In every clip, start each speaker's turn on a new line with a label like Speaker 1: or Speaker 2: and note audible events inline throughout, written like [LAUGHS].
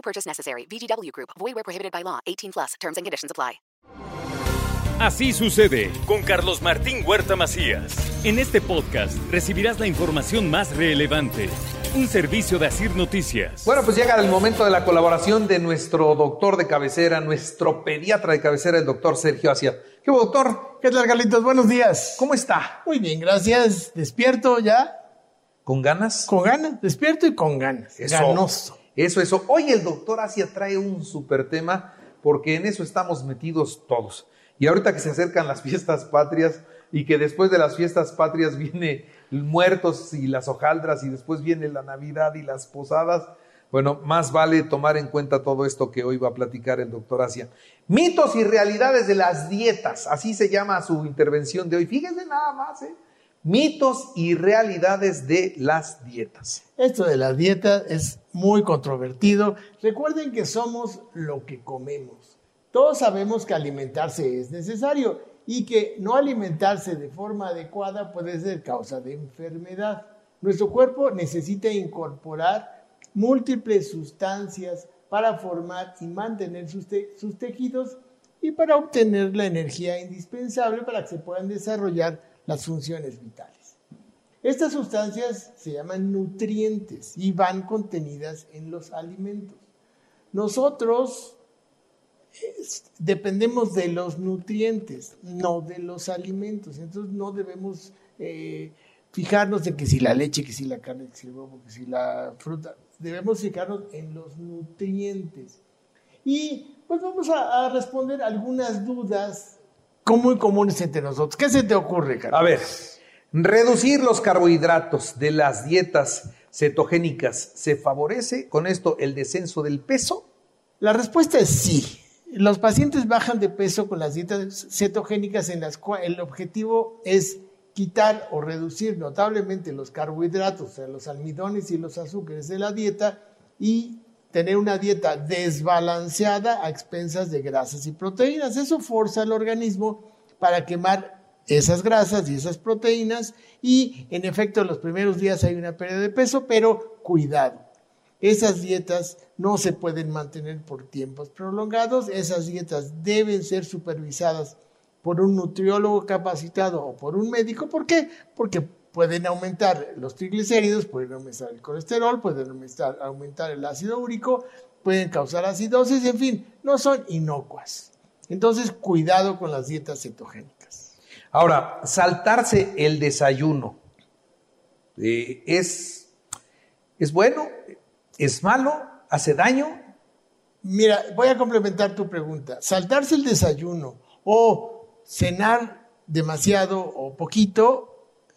Speaker 1: No purchase necessary. VGW Group. Void where prohibited by law. 18 plus. Terms and conditions apply.
Speaker 2: Así sucede con Carlos Martín Huerta Macías. En este podcast recibirás la información más relevante. Un servicio de Asir Noticias.
Speaker 3: Bueno, pues llega el momento de la colaboración de nuestro doctor de cabecera, nuestro pediatra de cabecera, el doctor Sergio Asia. ¿Qué hubo, doctor?
Speaker 4: ¿Qué tal, Carlitos? Buenos días.
Speaker 3: ¿Cómo está?
Speaker 4: Muy bien, gracias. Despierto ya.
Speaker 3: ¿Con ganas?
Speaker 4: Con ganas. Despierto y con ganas.
Speaker 3: Eso.
Speaker 4: Ganoso.
Speaker 3: Eso, eso. Hoy el doctor Asia trae un súper tema porque en eso estamos metidos todos. Y ahorita que se acercan las fiestas patrias y que después de las fiestas patrias viene muertos y las hojaldras y después viene la Navidad y las posadas, bueno, más vale tomar en cuenta todo esto que hoy va a platicar el doctor Asia. Mitos y realidades de las dietas, así se llama su intervención de hoy. Fíjense nada más, ¿eh? Mitos y realidades de las dietas.
Speaker 4: Esto de la dieta es muy controvertido. Recuerden que somos lo que comemos. Todos sabemos que alimentarse es necesario y que no alimentarse de forma adecuada puede ser causa de enfermedad. Nuestro cuerpo necesita incorporar múltiples sustancias para formar y mantener sus, sus, tejidos y para obtener la energía indispensable para que se puedan desarrollar las funciones vitales. Estas sustancias se llaman nutrientes y van contenidas en los alimentos. Nosotros dependemos de los nutrientes, no de los alimentos. Entonces no debemos eh, fijarnos en que si la leche, que si la carne, que si el huevo, que si la fruta. Debemos fijarnos en los nutrientes. Y pues vamos a, a responder algunas dudas muy comunes entre nosotros. ¿Qué se te ocurre, Carlos?
Speaker 3: A ver, reducir los carbohidratos de las dietas cetogénicas, ¿se favorece con esto el descenso del peso?
Speaker 4: La respuesta es sí. Los pacientes bajan de peso con las dietas cetogénicas en las cuales el objetivo es quitar o reducir notablemente los carbohidratos, o sea, los almidones y los azúcares de la dieta y tener una dieta desbalanceada a expensas de grasas y proteínas. Eso forza al organismo para quemar esas grasas y esas proteínas y en efecto en los primeros días hay una pérdida de peso, pero cuidado. Esas dietas no se pueden mantener por tiempos prolongados, esas dietas deben ser supervisadas por un nutriólogo capacitado o por un médico. ¿Por qué? Porque pueden aumentar los triglicéridos, pueden aumentar el colesterol, pueden aumentar, aumentar el ácido úrico, pueden causar acidosis, en fin, no son inocuas. Entonces, cuidado con las dietas cetogénicas.
Speaker 3: Ahora, saltarse el desayuno, eh, ¿es, ¿es bueno? ¿Es malo? ¿Hace daño?
Speaker 4: Mira, voy a complementar tu pregunta. Saltarse el desayuno o cenar demasiado o poquito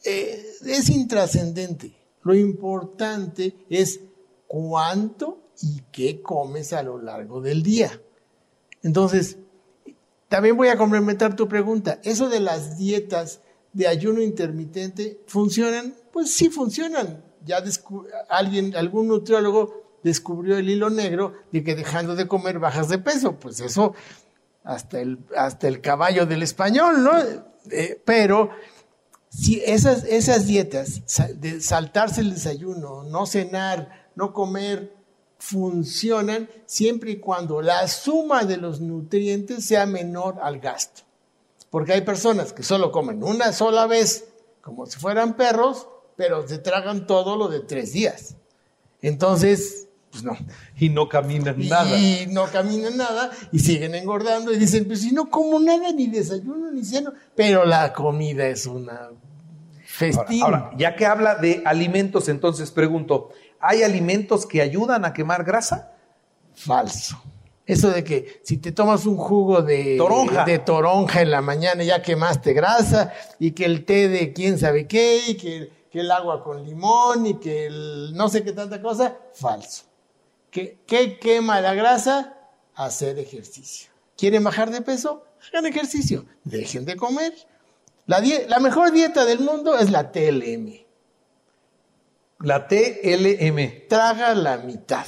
Speaker 4: eh, es intrascendente. Lo importante es cuánto y qué comes a lo largo del día. Entonces, también voy a complementar tu pregunta. ¿Eso de las dietas de ayuno intermitente funcionan? Pues sí funcionan. Ya alguien, algún nutriólogo descubrió el hilo negro de que dejando de comer bajas de peso. Pues eso, hasta el, hasta el caballo del español, ¿no? Eh, pero si esas, esas dietas, de saltarse el desayuno, no cenar, no comer, funcionan siempre y cuando la suma de los nutrientes sea menor al gasto. Porque hay personas que solo comen una sola vez, como si fueran perros, pero se tragan todo lo de tres días. Entonces, pues no.
Speaker 3: Y no caminan nada.
Speaker 4: Y no caminan nada y siguen engordando y dicen, pues si no como nada, ni desayuno, ni ceno, pero la comida es una festín.
Speaker 3: Ahora, ahora, ya que habla de alimentos, entonces pregunto, ¿hay alimentos que ayudan a quemar grasa?
Speaker 4: Falso. Eso de que si te tomas un jugo de
Speaker 3: toronja.
Speaker 4: de toronja en la mañana ya quemaste grasa y que el té de quién sabe qué y que, que el agua con limón y que el no sé qué tanta cosa, falso. ¿Qué, qué quema la grasa? Hacer ejercicio. ¿Quieren bajar de peso? Hagan ejercicio. Dejen de comer. La, mejor dieta del mundo es la TLM.
Speaker 3: La TLM.
Speaker 4: Traga la mitad.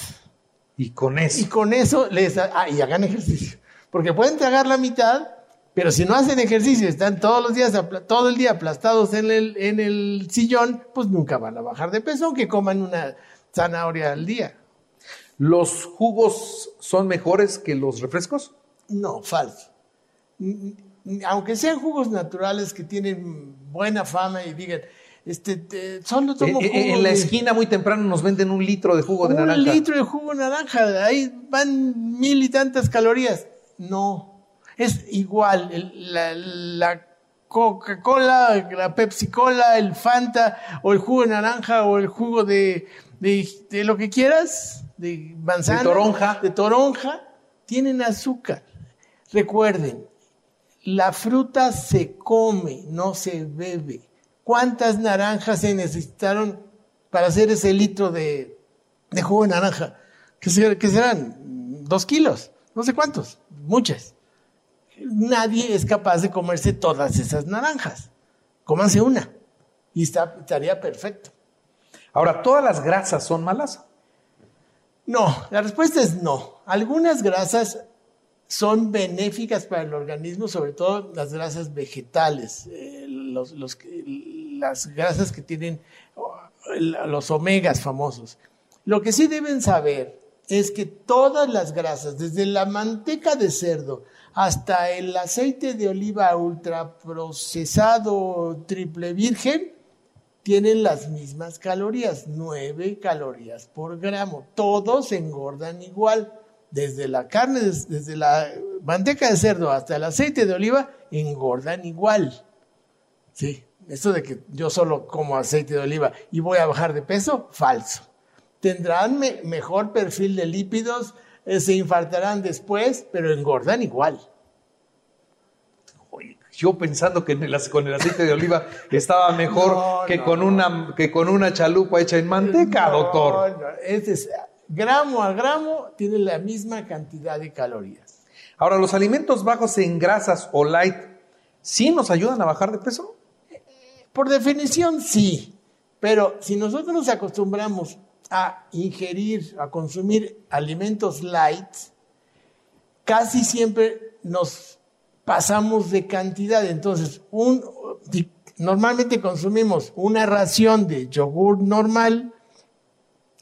Speaker 3: Y con
Speaker 4: Y
Speaker 3: eso.
Speaker 4: con eso les ah, y hagan ejercicio. Porque pueden tragar la mitad, pero si no hacen ejercicio, están todos los días, todo el día aplastados en el, en el sillón, pues nunca van a bajar de peso, aunque coman una zanahoria al día.
Speaker 3: ¿Los jugos son mejores que los refrescos?
Speaker 4: No, falso. Aunque sean jugos naturales que tienen buena fama y digan, este, te- solo tomo
Speaker 3: Eh, eh,
Speaker 4: jugo
Speaker 3: en la
Speaker 4: de-
Speaker 3: esquina muy temprano nos venden un litro de jugo de
Speaker 4: un
Speaker 3: naranja.
Speaker 4: litro de jugo de naranja, ahí van mil y tantas calorías. No, es igual. el- la, la Coca-Cola, la Pepsi-Cola, el Fanta, o el jugo de naranja, o el jugo de, de, de lo que quieras, de manzana.
Speaker 3: De toronja.
Speaker 4: De toronja, tienen azúcar. Recuerden, la fruta se come, no se bebe. ¿Cuántas naranjas se necesitaron para hacer ese litro de, de jugo de naranja? ¿Qué, ser- qué serán? ¿Dos kilos? No sé cuántos. Muchas. Nadie es capaz de comerse todas esas naranjas. Cómanse una. Y está- estaría perfecto.
Speaker 3: Ahora, ¿todas las grasas son malas?
Speaker 4: No, la respuesta es no. Algunas grasas son benéficas para el organismo, sobre todo las grasas vegetales, eh, las grasas que tienen oh, los omegas famosos. Lo que sí deben saber es que todas las grasas, desde la manteca de cerdo hasta el aceite de oliva ultraprocesado triple virgen, tienen las mismas calorías, 9 calorías por gramo. Todos engordan igual. Desde la carne, des- desde la manteca de cerdo hasta el aceite de oliva, engordan igual. Sí, eso de que yo solo como aceite de oliva y voy a bajar de peso, falso. Tendrán me- mejor perfil de lípidos, eh, se infartarán después, pero engordan igual.
Speaker 3: Oye, Yo pensando que en el- con el aceite de oliva [LAUGHS] estaba mejor
Speaker 4: No,
Speaker 3: que,
Speaker 4: no,
Speaker 3: con una, que con una chalupa hecha en manteca,
Speaker 4: No,
Speaker 3: doctor.
Speaker 4: es, gramo a gramo tiene la misma cantidad de calorías.
Speaker 3: Ahora, ¿los alimentos bajos en grasas o light sí nos ayudan a bajar de peso?
Speaker 4: Por definición, sí. Pero si nosotros nos acostumbramos a ingerir, a consumir alimentos light, casi siempre nos pasamos de cantidad. Entonces, un, normalmente consumimos una ración de yogur normal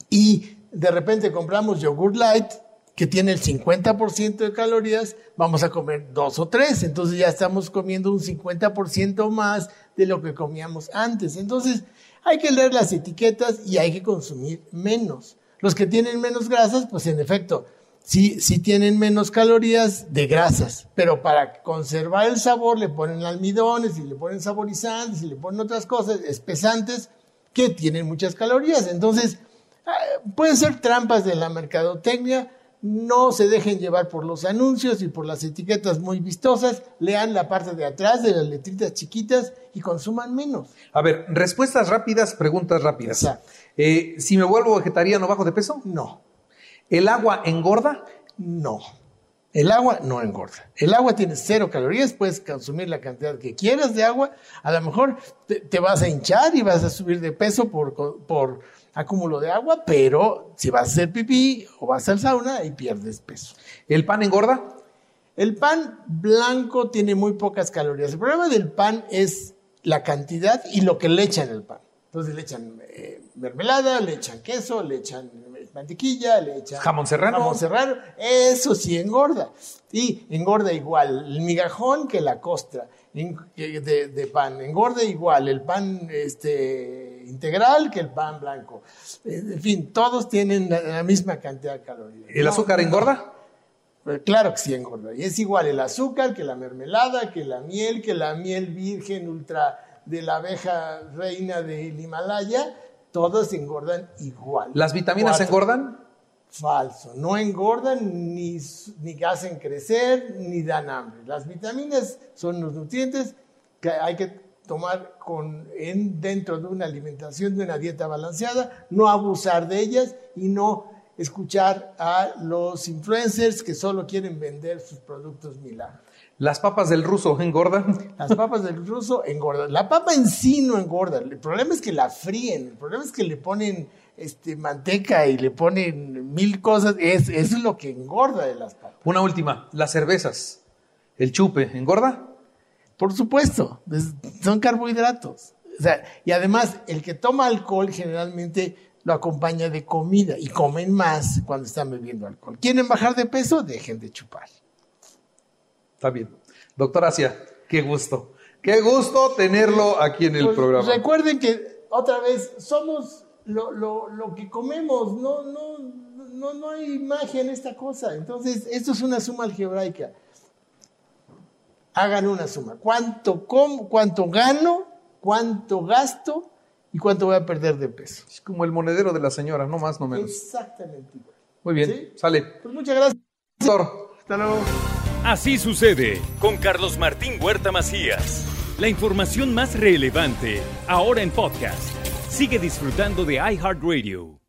Speaker 4: y de repente compramos yogur light que tiene el 50% de calorías, vamos a comer dos o tres, entonces ya estamos comiendo un 50% más de lo que comíamos antes. Entonces hay que leer las etiquetas y hay que consumir menos. Los que tienen menos grasas, pues en efecto, sí, sí tienen menos calorías de grasas, pero para conservar el sabor le ponen almidones y le ponen saborizantes y le ponen otras cosas espesantes que tienen muchas calorías. Entonces, pueden ser trampas de la mercadotecnia. No se dejen llevar por los anuncios y por las etiquetas muy vistosas. Lean la parte de atrás de las letritas chiquitas y consuman menos.
Speaker 3: A ver, respuestas rápidas, preguntas rápidas. Eh, si me vuelvo vegetariano, ¿bajo de peso?
Speaker 4: No,
Speaker 3: ¿El agua engorda?
Speaker 4: no. El agua no engorda. El agua tiene cero calorías, puedes consumir la cantidad que quieras de agua. A lo mejor te, te vas a hinchar y vas a subir de peso por, por acúmulo de agua, pero si vas a hacer pipí o vas al sauna, ahí pierdes peso.
Speaker 3: ¿El pan engorda?
Speaker 4: El pan blanco tiene muy pocas calorías. El problema del pan es la cantidad y lo que le echan al pan. Entonces le echan eh, mermelada, le echan queso, le echan eh, mantequilla, le echan
Speaker 3: Jamón serrano.
Speaker 4: jamón serrano. Eso sí engorda. Y engorda igual el migajón que la costra de, de pan. Engorda igual el pan este, integral que el pan blanco. Eh, En fin, todos tienen la, la misma cantidad de calorías.
Speaker 3: ¿El azúcar engorda?
Speaker 4: Eh, Claro que sí engorda. Y es igual el azúcar que la mermelada, que la miel, que la miel virgen ultra de la abeja reina del Himalaya. Todos engordan igual.
Speaker 3: ¿Las vitaminas
Speaker 4: Cuatro.
Speaker 3: engordan?
Speaker 4: Falso. No engordan, ni, ni hacen crecer, ni dan hambre. Las vitaminas son los nutrientes que hay que tomar con, en, dentro de una alimentación, de una dieta balanceada, no abusar de ellas y no escuchar a los influencers que solo quieren vender sus productos milagros.
Speaker 3: ¿Las papas del ruso engordan? [LAUGHS]
Speaker 4: Las papas del ruso engordan. La papa en sí no engorda. El problema es que la fríen. El problema es que le ponen este, manteca y le ponen mil cosas. Es, eso es lo que engorda de las papas.
Speaker 3: Una última, las cervezas. ¿El chupe engorda?
Speaker 4: Por supuesto, es- son carbohidratos. O sea, y además, el que toma alcohol generalmente lo acompaña de comida y comen más cuando están bebiendo alcohol. ¿Quieren bajar de peso? Dejen de chupar.
Speaker 3: Está bien. Doctor Asia, qué gusto. Qué gusto tenerlo aquí en el
Speaker 4: Pues,
Speaker 3: programa.
Speaker 4: Recuerden que otra vez somos lo, lo- lo que comemos, no, no, no, no hay magia en esta cosa. Entonces, esto es una suma algebraica. Hagan una suma. ¿Cuánto, como, cuánto gano? ¿Cuánto gasto? ¿Y cuánto voy a perder de peso?
Speaker 3: Es como el monedero de la señora, no más, no menos.
Speaker 4: Exactamente igual.
Speaker 3: Muy bien,
Speaker 4: ¿Sí?
Speaker 3: sale.
Speaker 4: Pues muchas gracias.
Speaker 3: Doctor.
Speaker 4: Hasta luego.
Speaker 2: Así sucede con Carlos Martín Huerta Macías. La información más relevante ahora en podcast. Sigue disfrutando de iHeartRadio.